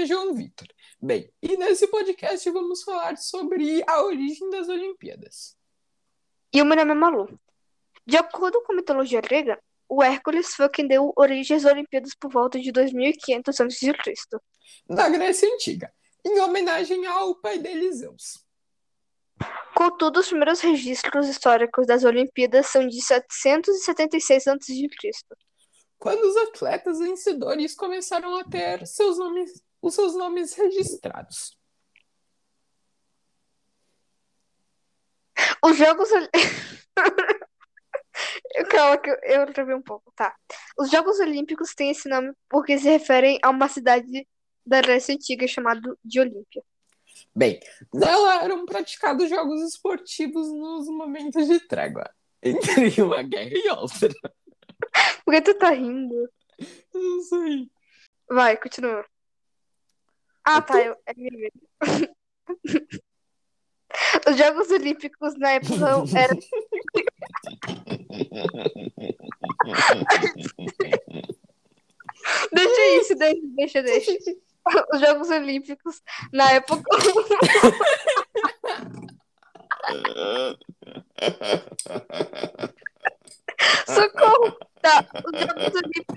nome é João Vitor. Bem, e nesse podcast vamos falar sobre a origem das Olimpíadas. E o meu nome é Malu. De acordo com a mitologia grega, o Hércules foi quem deu origem às Olimpíadas por volta de 2500 a.C. Na Grécia Antiga, em homenagem ao pai dele, Zeus. Contudo, os primeiros registros históricos das Olimpíadas são de 776 a.C. Quando os atletas vencedores começaram a ter seus nomes, os seus nomes registrados. Os Jogos Calma, que eu, eu travei um pouco, tá. Os Jogos Olímpicos têm esse nome porque se referem a uma cidade da Grécia Antiga chamada de Olímpia. Bem, nela eram praticados jogos esportivos nos momentos de trégua. Entre uma guerra e outra. Por que tu tá rindo? Não sei. Vai, continua. Ah, tá, eu, é minha vez. Os Jogos Olímpicos na época eram Deixa isso, deixa, deixa, deixa. Os Jogos Olímpicos, na época. Socorro! Tá, os Jogos Olímpicos.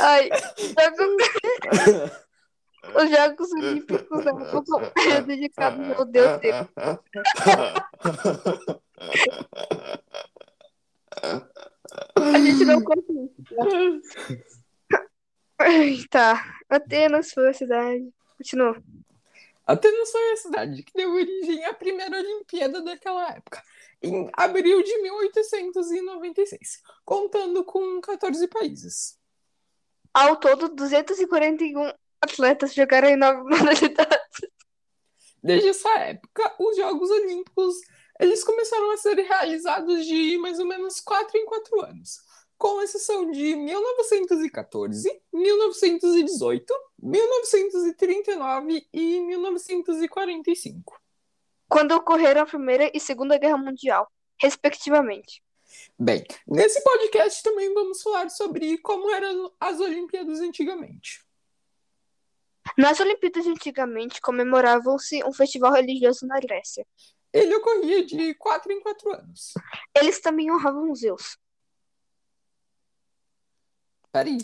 Ai, Jogos- os Jogos Olímpicos na época eram dedicados ao Deus Zeus. A gente não. Ai, Tá, Atenas foi a cidade. Continua. Atenas foi a cidade que deu origem à primeira Olimpíada daquela época, em abril de 1896, contando com 14 países. Ao todo, 241 atletas jogaram em nove modalidades. Desde essa época, os Jogos Olímpicos eles começaram a ser realizados de mais ou menos 4 em 4 anos, com exceção de 1914, 1918, 1939 e 1945. Quando ocorreram a Primeira e Segunda Guerra Mundial, respectivamente. Bem, nesse podcast também vamos falar sobre como eram as Olimpíadas antigamente. Nas Olimpíadas antigamente comemoravam-se um festival religioso na Grécia. Ele ocorria de 4 em 4 anos. Eles também honravam Zeus. Peraí.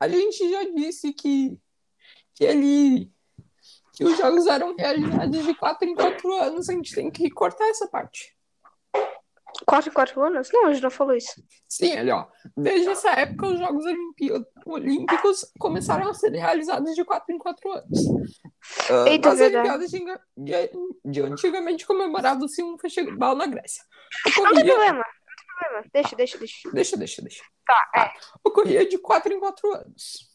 A gente já disse que, que ele. que os jogos eram realizados de 4 em 4 anos. A gente tem que cortar essa parte. Quatro em quatro anos? Não, a gente não falou isso. Sim, ali, ó. Desde essa época, os Jogos Olimpí- Olímpicos começaram a ser realizados de 4 em 4 anos. Ah, Eita, as. Olimpíadas de, de, de antigamente comemorava-se um festival na Grécia. Não tem Ocorria. problema, não tem problema. Deixa, deixa, deixa. Deixa, deixa, deixa. Tá, é. Ocorria de 4 em 4 anos.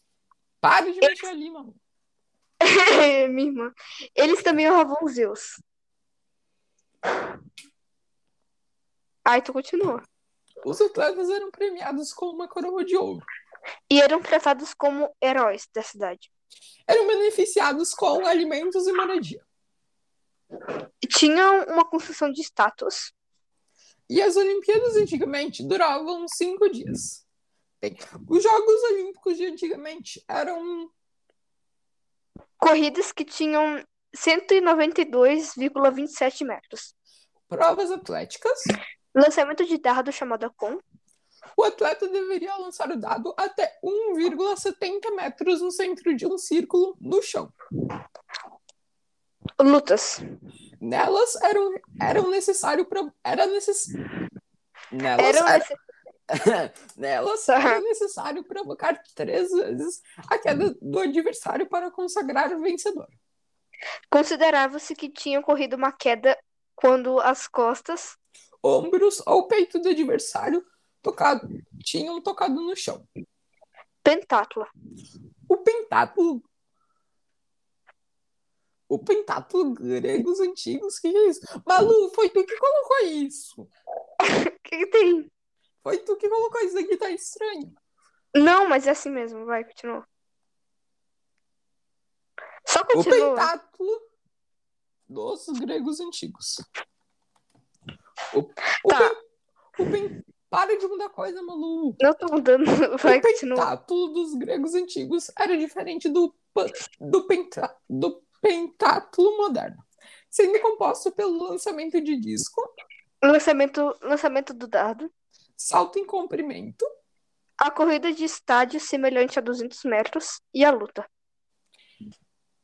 Pare de mexer ali, mano. Minha irmã. Eles também honravam Zeus. Aí tu continua. Os atletas eram premiados com uma coroa de ouro. E eram tratados como heróis da cidade. Eram beneficiados com alimentos e moradia. Tinham uma construção de estátuas. E as Olimpíadas antigamente duravam cinco dias. Bem, os Jogos Olímpicos de antigamente eram Corridas que tinham 192,27 metros. provas atléticas. Lançamento de dardo chamado com. O atleta deveria lançar o dado até 1,70 metros no centro de um círculo no chão. Lutas. Nelas eram, eram necessário para era necess... Nelas Eram era- necess- Nelas era necessário provocar três vezes a queda do adversário para consagrar o vencedor. Considerava-se que tinham corrido uma queda quando as costas Ombros ou peito do adversário tocado, tinham tocado no chão. pentátulo. O pentátulo. O pentátulo gregos antigos, que é isso? Malu, foi tu que colocou isso. O que, que tem? Foi tu que colocou isso aqui, tá estranho. Não, mas é assim mesmo. Vai, continua. Só O continua. pentátulo dos gregos antigos. O, o Tá. o pen- Para de mudar coisa, Malu. Não tô mudando. Vai, o continua. pentátulo dos gregos antigos era diferente do, do, penta, do pentátulo moderno, sendo composto pelo lançamento de disco, Lançamento, lançamento do dado. salto em comprimento, A corrida de estádio semelhante a 200 metros e a luta.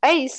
É isso.